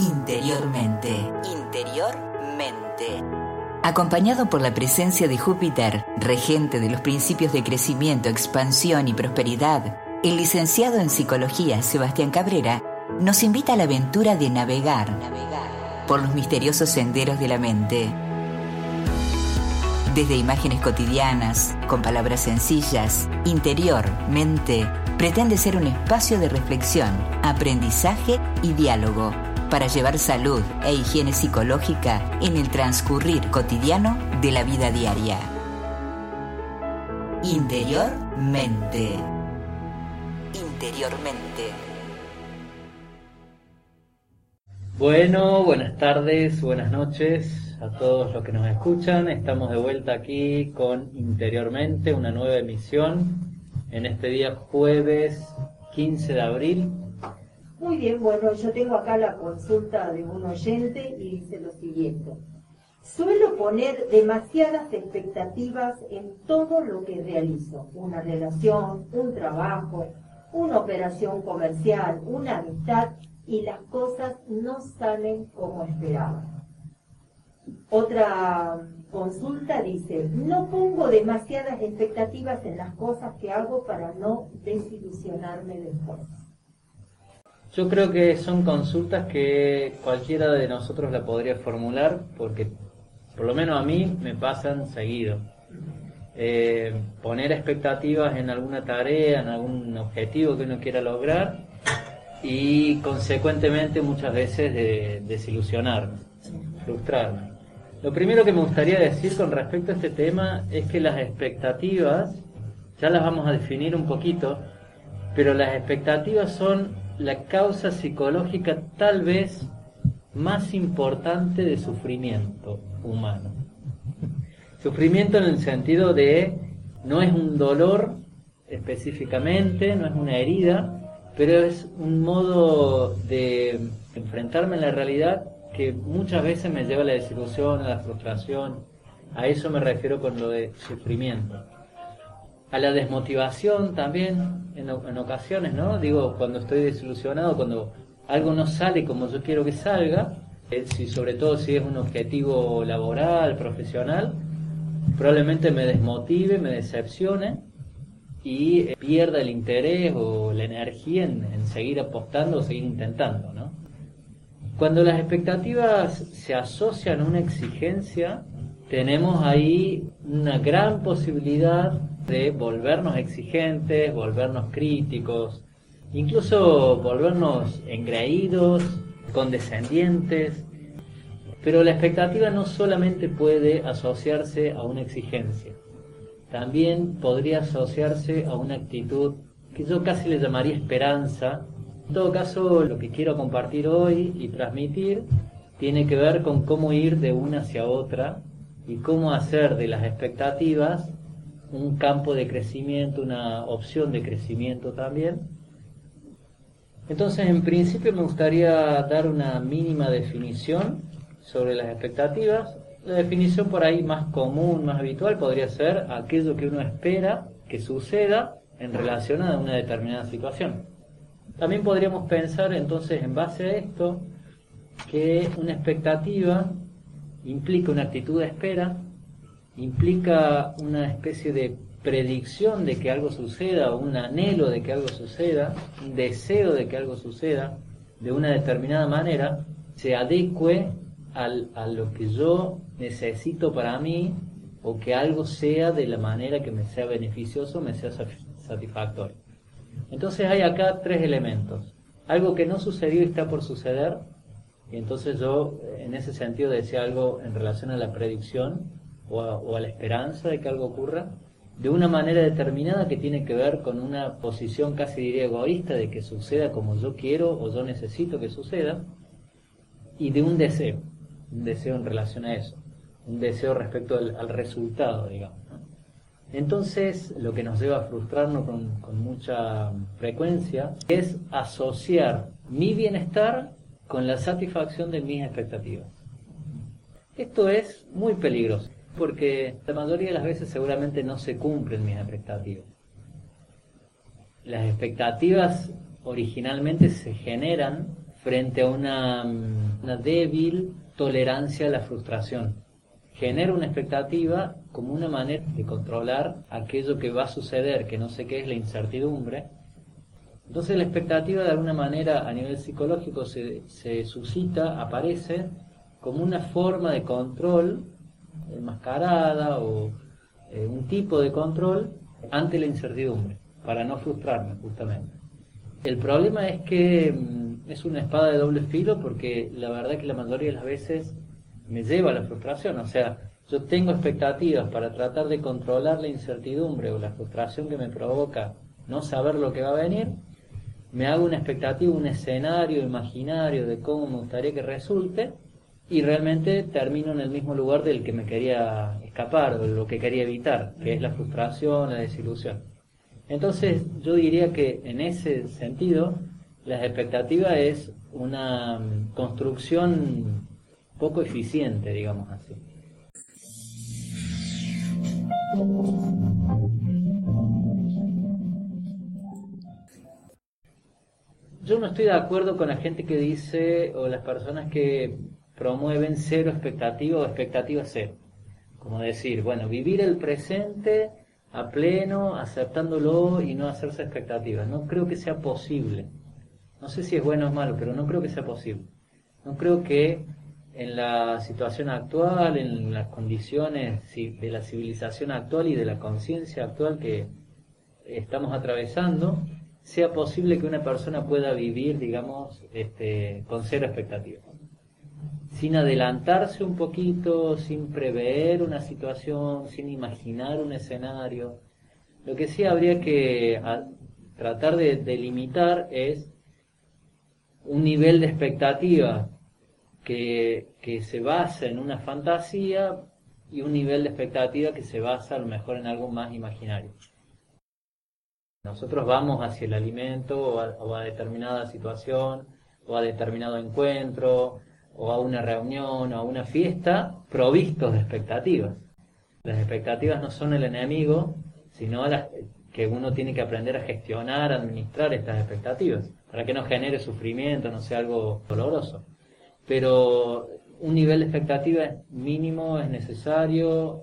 Interiormente. Interiormente. Acompañado por la presencia de Júpiter, regente de los principios de crecimiento, expansión y prosperidad, el licenciado en psicología Sebastián Cabrera nos invita a la aventura de navegar, por los misteriosos senderos de la mente. Desde imágenes cotidianas, con palabras sencillas, interior, mente, pretende ser un espacio de reflexión, aprendizaje y diálogo para llevar salud e higiene psicológica en el transcurrir cotidiano de la vida diaria. Interiormente. Interiormente. Bueno, buenas tardes, buenas noches a todos los que nos escuchan. Estamos de vuelta aquí con Interiormente, una nueva emisión en este día jueves 15 de abril muy bien, bueno, yo tengo acá la consulta de un oyente y dice lo siguiente. Suelo poner demasiadas expectativas en todo lo que realizo, una relación, un trabajo, una operación comercial, una amistad, y las cosas no salen como esperaba. Otra consulta dice, no pongo demasiadas expectativas en las cosas que hago para no desilusionarme después. Yo creo que son consultas que cualquiera de nosotros la podría formular porque por lo menos a mí me pasan seguido. Eh, poner expectativas en alguna tarea, en algún objetivo que uno quiera lograr y consecuentemente muchas veces de, desilusionarme, frustrarme. Lo primero que me gustaría decir con respecto a este tema es que las expectativas, ya las vamos a definir un poquito, pero las expectativas son la causa psicológica tal vez más importante de sufrimiento humano. Sufrimiento en el sentido de no es un dolor específicamente, no es una herida, pero es un modo de enfrentarme a la realidad que muchas veces me lleva a la desilusión, a la frustración. A eso me refiero con lo de sufrimiento a la desmotivación también en, ocasiones, ¿no? Digo, cuando estoy desilusionado, cuando algo no sale como yo quiero que salga, eh, sobre todo si es un objetivo laboral, profesional, probablemente me desmotive, me decepcione y eh, pierda el interés o la energía en, en seguir apostando o seguir intentando, ¿no? Cuando las expectativas se asocian a una exigencia, tenemos ahí una gran posibilidad de volvernos exigentes, volvernos críticos, incluso volvernos engreídos, condescendientes. Pero la expectativa no solamente puede asociarse a una exigencia, también podría asociarse a una actitud que yo casi le llamaría esperanza. En todo caso, lo que quiero compartir hoy y transmitir tiene que ver con cómo ir de una hacia otra y cómo hacer de las expectativas un campo de crecimiento, una opción de crecimiento también. Entonces, en principio me gustaría dar una mínima definición sobre las expectativas. La definición por ahí más común, más habitual, podría ser aquello que uno espera que suceda en relación a una determinada situación. También podríamos pensar entonces en base a esto que una expectativa implica una actitud de espera implica una especie de predicción de que algo suceda, un anhelo de que algo suceda, un deseo de que algo suceda de una determinada manera, se adecue a lo que yo necesito para mí o que algo sea de la manera que me sea beneficioso, me sea satisfactorio. Entonces hay acá tres elementos. Algo que no sucedió y está por suceder, y entonces yo en ese sentido decía algo en relación a la predicción, o a, la esperanza de que algo ocurra, de una manera determinada que tiene que ver con una posición casi diría egoísta de que suceda como yo quiero o yo necesito que suceda, y de un deseo, un deseo en relación a eso, un deseo respecto al, resultado, digamos. Entonces, lo que nos lleva a frustrarnos con, con mucha frecuencia es asociar mi bienestar con la satisfacción de mis expectativas. Esto es muy peligroso porque la mayoría de las veces seguramente no se cumplen mis expectativas. Las expectativas originalmente se generan frente a una, una débil tolerancia a la frustración. Genera una expectativa como una manera de controlar aquello que va a suceder, que no sé qué es la incertidumbre. Entonces la expectativa de alguna manera a nivel psicológico se, se suscita, aparece como una forma de control enmascarada o eh, un tipo de control ante la incertidumbre, para no frustrarme justamente. El problema es que mm, es una espada de doble filo porque la verdad que la mayoría de las veces me lleva a la frustración, o sea, yo tengo expectativas para tratar de controlar la incertidumbre o la frustración que me provoca no saber lo que va a venir, me hago una expectativa, un escenario imaginario de cómo me gustaría que resulte, y realmente termino en el mismo lugar del que me quería escapar o lo que quería evitar, que es la frustración, la desilusión. Entonces yo diría que en ese sentido la expectativa es una mm, construcción poco eficiente, digamos así. Yo no estoy de acuerdo con la gente que dice, o las personas que promueven cero expectativa o expectativa cero. Como decir, bueno, vivir el presente a pleno, aceptándolo y no hacerse expectativas. No creo que sea posible. No sé si es bueno o malo, pero no creo que sea posible. No creo que en la situación actual, en las condiciones de la civilización actual y de la conciencia actual que estamos atravesando, sea posible que una persona pueda vivir, digamos, este, con cero expectativas sin adelantarse un poquito, sin prever una situación, sin imaginar un escenario. Lo que sí habría que tratar de delimitar es un nivel de expectativa que, que, se basa en una fantasía y un nivel de expectativa que se basa a lo mejor en algo más imaginario. Nosotros vamos hacia el alimento o a, o a determinada situación o a determinado encuentro o a una reunión o a una fiesta provistos de expectativas. Las expectativas no son el enemigo, sino las que uno tiene que aprender a gestionar, a administrar estas expectativas, para que no genere sufrimiento, no sea algo doloroso. Pero un nivel de expectativa mínimo es necesario.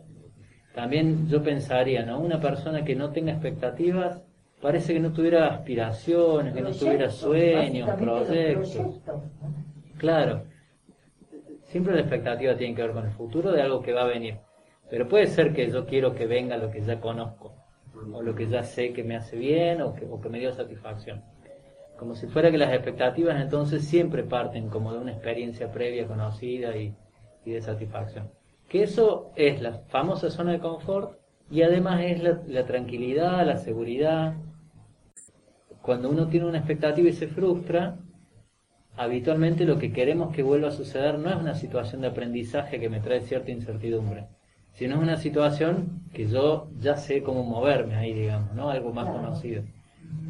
También yo pensaría, ¿no? Una persona que no tenga expectativas parece que no tuviera aspiraciones, que no tuviera sueños, proyectos. Claro. Siempre la expectativa tiene que ver con el futuro de algo que va a venir. Pero puede ser que yo quiero que venga lo que ya conozco, o lo que ya sé que me hace bien, o que, me dio satisfacción. Como si fuera que las expectativas entonces siempre parten como de una experiencia previa conocida y, de satisfacción. Que eso es la famosa zona de confort y además es la tranquilidad, la seguridad. Cuando uno tiene una expectativa y se frustra, habitualmente lo que queremos que vuelva a suceder no es una situación de aprendizaje que me trae cierta incertidumbre, sino es una situación que yo ya sé cómo moverme ahí, digamos, ¿no? Algo más conocido.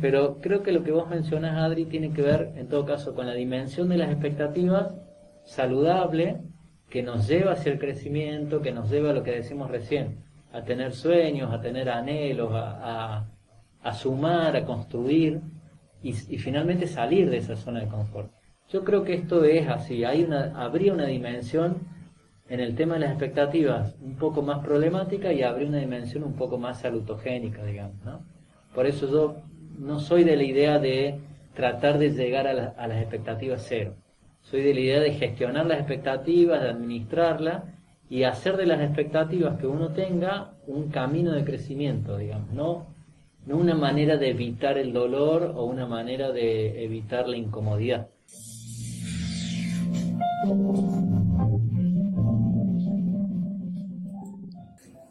Pero creo que lo que vos mencionas, Adri, tiene que ver, en todo caso, con la dimensión de las expectativas saludable que nos lleva hacia el crecimiento, que nos lleva a lo que decimos recién, a tener sueños, a tener anhelos, a, sumar, a construir y finalmente salir de esa zona de confort. Yo creo que esto es así, hay una, habría una dimensión en el tema de las expectativas un poco más problemática y habría una dimensión un poco más salutogénica, digamos. ¿no? Por eso yo no soy de la idea de tratar de llegar a, a las expectativas cero. Soy de la idea de gestionar las expectativas, de administrarlas y hacer de las expectativas que uno tenga un camino de crecimiento, digamos, no, no una manera de evitar el dolor o una manera de evitar la incomodidad. Thank you.